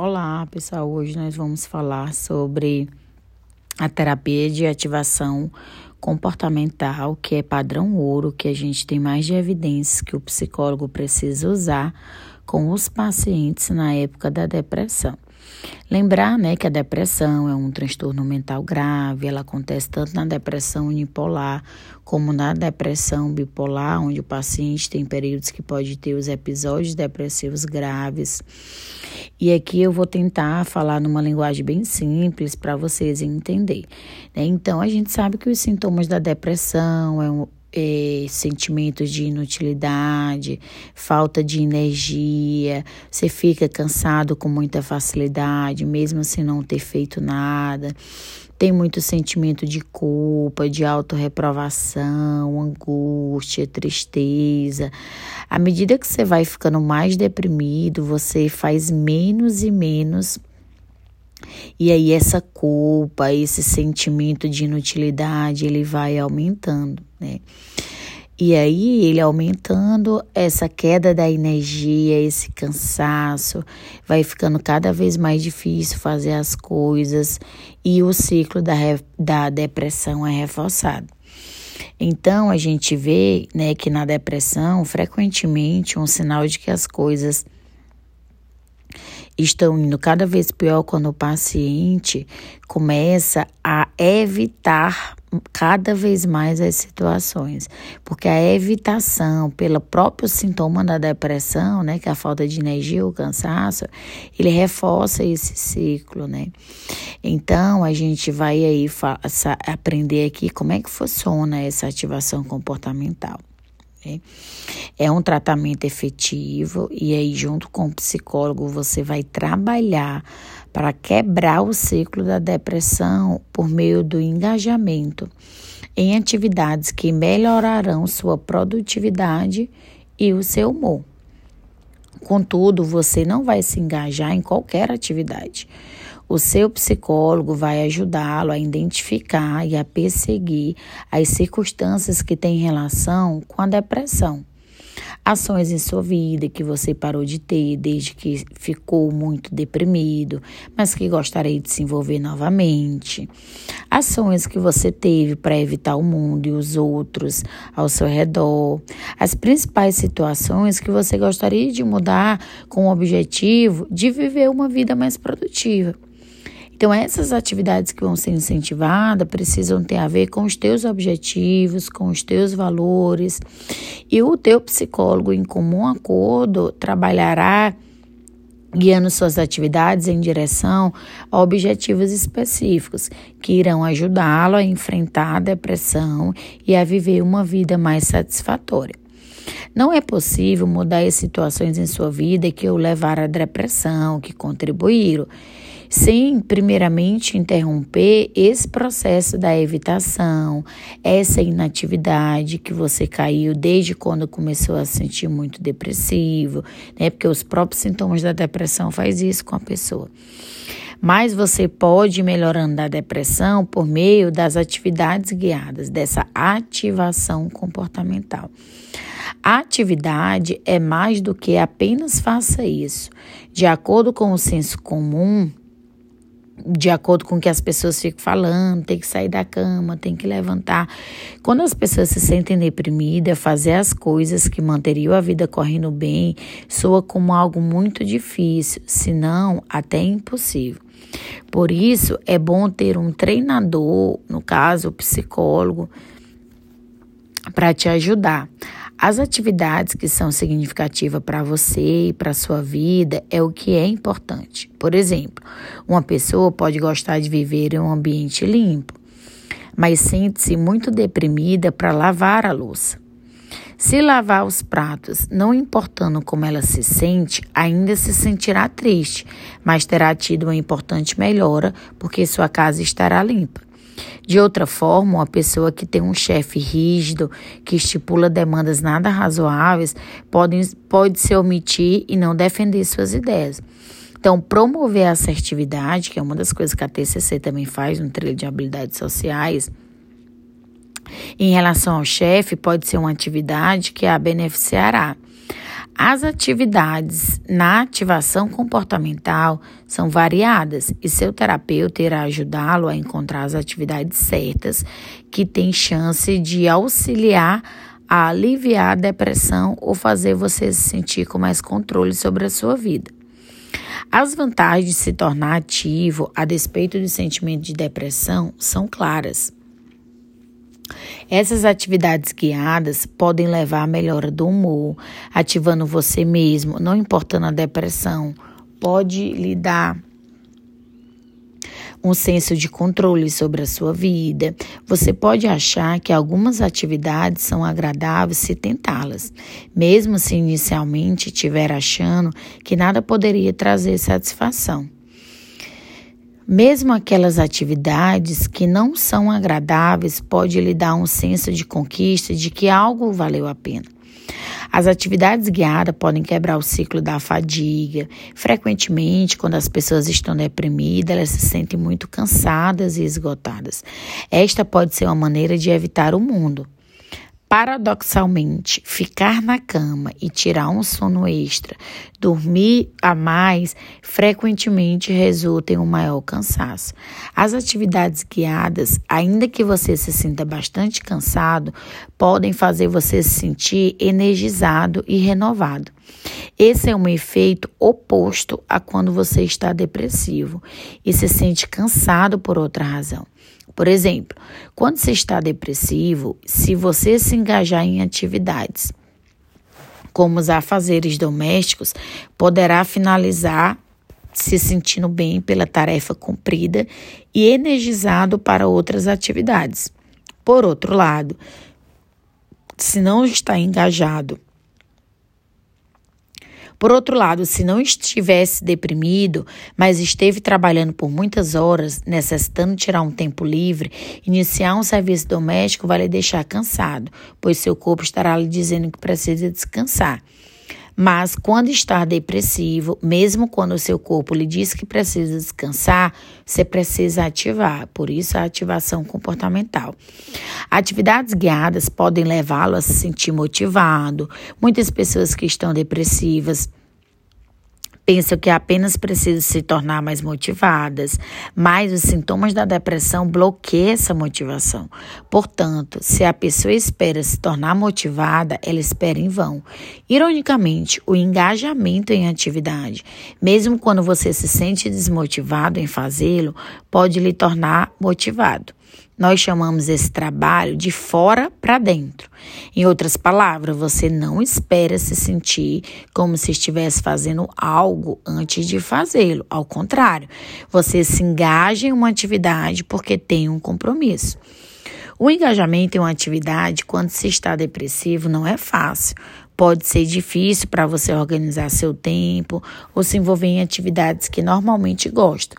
Olá, pessoal. Hoje nós vamos falar sobre a terapia de ativação comportamental, que é padrão ouro, que a gente tem mais de evidências que o psicólogo precisa usar com os pacientes na época da depressão. Lembrar, né, que a depressão é um transtorno mental grave, ela acontece tanto na depressão unipolar como na depressão bipolar, onde o paciente tem períodos que pode ter os episódios depressivos graves. E aqui eu vou tentar falar numa linguagem bem simples para vocês entenderem. Né? Então, a gente sabe que os sintomas da depressão é um, é, sentimentos de inutilidade, falta de energia, você fica cansado com muita facilidade, mesmo sem não ter feito nada. Tem muito sentimento de culpa, de autorreprovação, angústia, tristeza. À medida que você vai ficando mais deprimido, você faz menos e menos e aí essa culpa, esse sentimento de inutilidade, ele vai aumentando, né? E aí ele aumentando essa queda da energia, esse cansaço, vai ficando cada vez mais difícil fazer as coisas e o ciclo da, da depressão é reforçado. Então a gente vê, né, que na depressão, frequentemente um sinal de que as coisas estão indo cada vez pior quando o paciente começa a evitar cada vez mais as situações, porque a evitação pelo próprio sintoma da depressão, né, que é a falta de energia, o cansaço, ele reforça esse ciclo, né? Então a gente vai aí aprender aqui como é que funciona essa ativação comportamental. Né? É um tratamento efetivo e aí, junto com o psicólogo, você vai trabalhar para quebrar o ciclo da depressão por meio do engajamento em atividades que melhorarão sua produtividade e o seu humor. Contudo, você não vai se engajar em qualquer atividade. O seu psicólogo vai ajudá-lo a identificar e a perseguir as circunstâncias que têm relação com a depressão. Ações em sua vida que você parou de ter desde que ficou muito deprimido, mas que gostaria de se envolver novamente. Ações que você teve para evitar o mundo e os outros ao seu redor. As principais situações que você gostaria de mudar com o objetivo de viver uma vida mais produtiva. Então, essas atividades que vão ser incentivadas precisam ter a ver com os teus objetivos, com os teus valores. E o teu psicólogo, em comum acordo, trabalhará guiando suas atividades em direção a objetivos específicos que irão ajudá-lo a enfrentar a depressão e a viver uma vida mais satisfatória. Não é possível mudar as situações em sua vida que o levaram à depressão, que contribuíram sem primeiramente interromper esse processo da evitação, essa inatividade que você caiu desde quando começou a se sentir muito depressivo, né? Porque os próprios sintomas da depressão faz isso com a pessoa. Mas você pode ir melhorando da depressão por meio das atividades guiadas, dessa ativação comportamental. A atividade é mais do que apenas faça isso. De acordo com o senso comum, de acordo com o que as pessoas ficam falando, tem que sair da cama, tem que levantar. Quando as pessoas se sentem deprimidas, fazer as coisas que manteriam a vida correndo bem soa como algo muito difícil, se não até impossível. Por isso, é bom ter um treinador, no caso, o psicólogo, para te ajudar. As atividades que são significativas para você e para a sua vida é o que é importante. Por exemplo, uma pessoa pode gostar de viver em um ambiente limpo, mas sente-se muito deprimida para lavar a louça. Se lavar os pratos, não importando como ela se sente, ainda se sentirá triste, mas terá tido uma importante melhora porque sua casa estará limpa. De outra forma, uma pessoa que tem um chefe rígido, que estipula demandas nada razoáveis, pode, pode se omitir e não defender suas ideias. Então, promover a assertividade, que é uma das coisas que a TCC também faz no trilho de habilidades sociais, em relação ao chefe, pode ser uma atividade que a beneficiará. As atividades na ativação comportamental são variadas e seu terapeuta irá ajudá-lo a encontrar as atividades certas que têm chance de auxiliar a aliviar a depressão ou fazer você se sentir com mais controle sobre a sua vida. As vantagens de se tornar ativo a despeito do sentimento de depressão são claras. Essas atividades guiadas podem levar à melhora do humor, ativando você mesmo, não importando a depressão. Pode lhe dar um senso de controle sobre a sua vida. Você pode achar que algumas atividades são agradáveis se tentá-las, mesmo se inicialmente estiver achando que nada poderia trazer satisfação. Mesmo aquelas atividades que não são agradáveis pode lhe dar um senso de conquista de que algo valeu a pena. As atividades guiadas podem quebrar o ciclo da fadiga. Frequentemente, quando as pessoas estão deprimidas, elas se sentem muito cansadas e esgotadas. Esta pode ser uma maneira de evitar o mundo. Paradoxalmente, ficar na cama e tirar um sono extra, dormir a mais, frequentemente resulta em um maior cansaço. As atividades guiadas, ainda que você se sinta bastante cansado, podem fazer você se sentir energizado e renovado. Esse é um efeito oposto a quando você está depressivo e se sente cansado por outra razão. Por exemplo, quando você está depressivo, se você se engajar em atividades como os afazeres domésticos, poderá finalizar se sentindo bem pela tarefa cumprida e energizado para outras atividades. Por outro lado, se não está engajado por outro lado, se não estivesse deprimido, mas esteve trabalhando por muitas horas, necessitando tirar um tempo livre, iniciar um serviço doméstico vai lhe deixar cansado, pois seu corpo estará lhe dizendo que precisa descansar. Mas quando está depressivo, mesmo quando o seu corpo lhe diz que precisa descansar, você precisa ativar. Por isso a ativação comportamental. Atividades guiadas podem levá-lo a se sentir motivado. Muitas pessoas que estão depressivas pensam que apenas precisam se tornar mais motivadas, mas os sintomas da depressão bloqueiam essa motivação. Portanto, se a pessoa espera se tornar motivada, ela espera em vão. Ironicamente, o engajamento em atividade, mesmo quando você se sente desmotivado em fazê-lo, pode lhe tornar motivado. Nós chamamos esse trabalho de fora para dentro. Em outras palavras, você não espera se sentir como se estivesse fazendo algo antes de fazê-lo. Ao contrário, você se engaja em uma atividade porque tem um compromisso. O engajamento em uma atividade, quando se está depressivo, não é fácil. Pode ser difícil para você organizar seu tempo ou se envolver em atividades que normalmente gosta.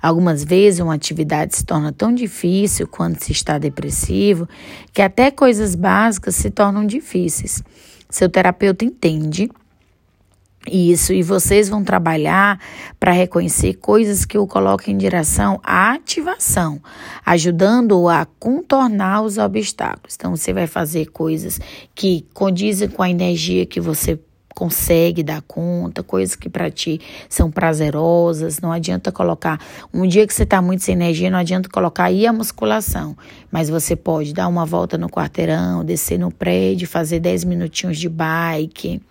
Algumas vezes, uma atividade se torna tão difícil quando se está depressivo que até coisas básicas se tornam difíceis. Seu terapeuta entende isso, e vocês vão trabalhar para reconhecer coisas que o coloquem em direção à ativação, ajudando-o a contornar os obstáculos. Então, você vai fazer coisas que condizem com a energia que você consegue dar conta, coisas que para ti são prazerosas. Não adianta colocar. Um dia que você está muito sem energia, não adianta colocar aí a musculação. Mas você pode dar uma volta no quarteirão, descer no prédio, fazer 10 minutinhos de bike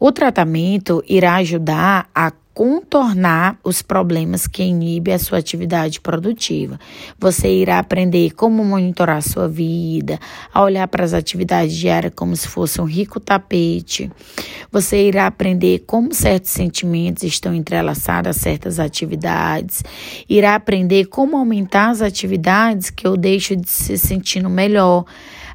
o tratamento irá ajudar a contornar os problemas que inibem a sua atividade produtiva. Você irá aprender como monitorar sua vida, a olhar para as atividades diárias como se fosse um rico tapete. Você irá aprender como certos sentimentos estão entrelaçados a certas atividades. Irá aprender como aumentar as atividades que eu deixo de se sentindo melhor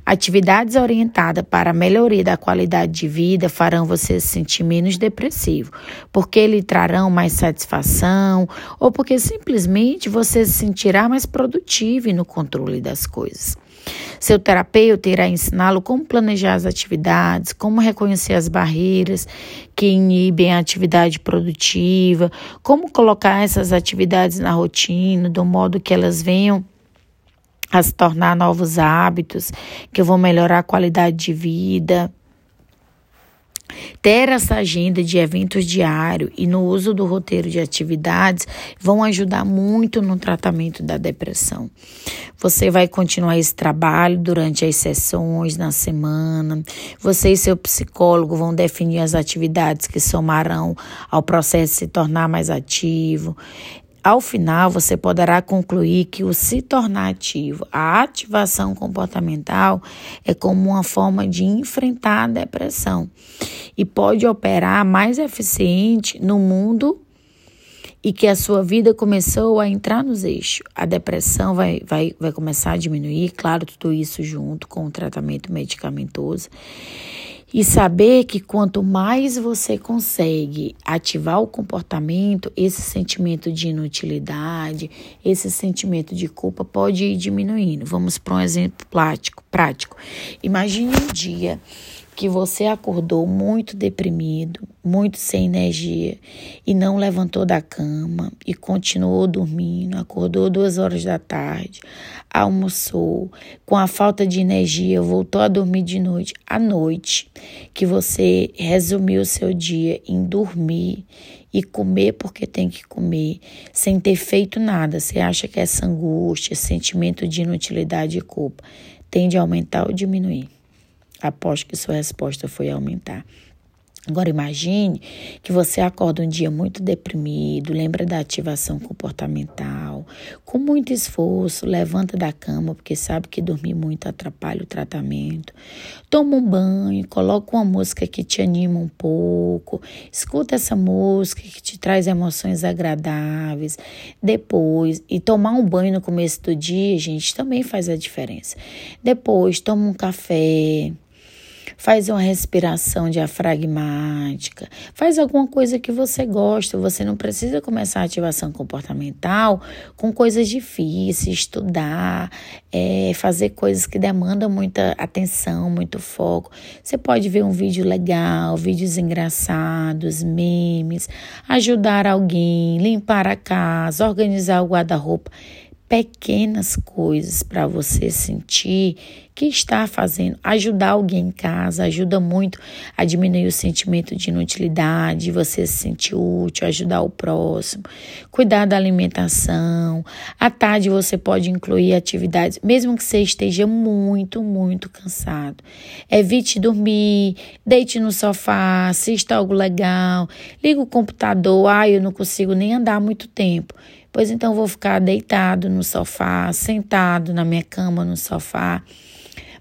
Atividades orientadas para a melhoria da qualidade de vida farão você se sentir menos depressivo, porque lhe trarão mais satisfação ou porque simplesmente você se sentirá mais produtivo e no controle das coisas. Seu terapeuta irá ensiná-lo como planejar as atividades, como reconhecer as barreiras que inibem a atividade produtiva, como colocar essas atividades na rotina, do modo que elas venham a se tornar novos hábitos que vão melhorar a qualidade de vida. ter essa agenda de eventos diário e no uso do roteiro de atividades vão ajudar muito no tratamento da depressão. Você vai continuar esse trabalho durante as sessões na semana. Você e seu psicólogo vão definir as atividades que somarão ao processo de se tornar mais ativo. Ao final, você poderá concluir que o se tornar ativo, a ativação comportamental, é como uma forma de enfrentar a depressão e pode operar mais eficiente no mundo e que a sua vida começou a entrar nos eixos. A depressão vai, vai, vai começar a diminuir, claro, tudo isso junto com o tratamento medicamentoso. E saber que quanto mais você consegue ativar o comportamento, esse sentimento de inutilidade, esse sentimento de culpa pode ir diminuindo. Vamos para um exemplo prático. Prático. Imagine um dia que você acordou muito deprimido, muito sem energia e não levantou da cama e continuou dormindo, acordou duas horas da tarde, almoçou, com a falta de energia, voltou a dormir de noite. À noite, que você resumiu o seu dia em dormir e comer porque tem que comer, sem ter feito nada. Você acha que essa angústia, sentimento de inutilidade e culpa tende a aumentar ou diminuir? Aposto que sua resposta foi aumentar. Agora imagine que você acorda um dia muito deprimido, lembra da ativação comportamental, com muito esforço, levanta da cama porque sabe que dormir muito atrapalha o tratamento. Toma um banho, coloca uma música que te anima um pouco, escuta essa música que te traz emoções agradáveis. Depois, e tomar um banho no começo do dia, gente, também faz a diferença. Depois, toma um café, faz uma respiração diafragmática, faz alguma coisa que você gosta. Você não precisa começar a ativação comportamental com coisas difíceis, estudar, é, fazer coisas que demandam muita atenção, muito foco. Você pode ver um vídeo legal, vídeos engraçados, memes, ajudar alguém, limpar a casa, organizar o guarda-roupa pequenas coisas para você sentir que está fazendo. Ajudar alguém em casa ajuda muito a diminuir o sentimento de inutilidade, você se sentir útil, ajudar o próximo. Cuidar da alimentação. À tarde você pode incluir atividades, mesmo que você esteja muito, muito cansado. Evite dormir, deite no sofá, assista algo legal, liga o computador. Ah, eu não consigo nem andar muito tempo. Pois então vou ficar deitado no sofá, sentado na minha cama no sofá.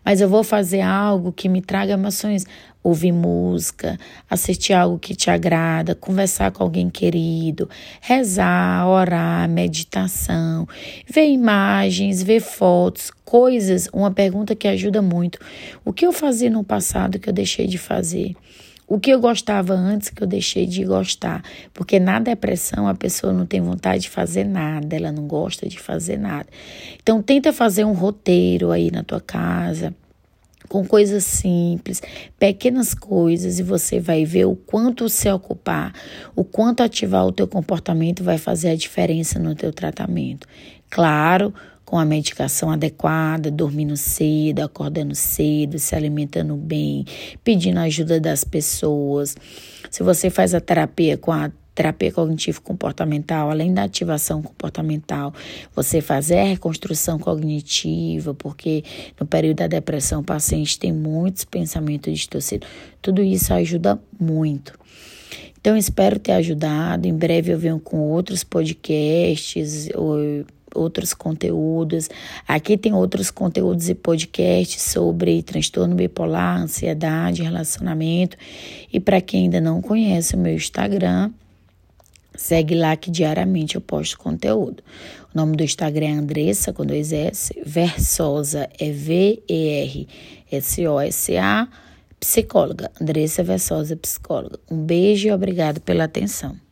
Mas eu vou fazer algo que me traga emoções. Ouvir música, assistir algo que te agrada, conversar com alguém querido, rezar, orar, meditação, ver imagens, ver fotos, coisas. Uma pergunta que ajuda muito. O que eu fazia no passado que eu deixei de fazer? O que eu gostava antes que eu deixei de gostar. Porque na depressão a pessoa não tem vontade de fazer nada, ela não gosta de fazer nada. Então tenta fazer um roteiro aí na tua casa com coisas simples, pequenas coisas, e você vai ver o quanto se ocupar, o quanto ativar o teu comportamento vai fazer a diferença no teu tratamento. Claro, com a medicação adequada, dormindo cedo, acordando cedo, se alimentando bem, pedindo ajuda das pessoas. Se você faz a terapia com a terapia cognitivo comportamental, além da ativação comportamental, você fazer a reconstrução cognitiva, porque no período da depressão o paciente tem muitos pensamentos distorcidos. Tudo isso ajuda muito. Então, espero ter ajudado. Em breve eu venho com outros podcasts ou outros conteúdos. Aqui tem outros conteúdos e podcasts sobre transtorno bipolar, ansiedade, relacionamento. E para quem ainda não conhece o meu Instagram, segue lá que diariamente eu posto conteúdo. O nome do Instagram é Andressa, com dois S, Versosa é V-E-R-S-O-S-A, psicóloga, Andressa Versosa, psicóloga. Um beijo e obrigado pela atenção.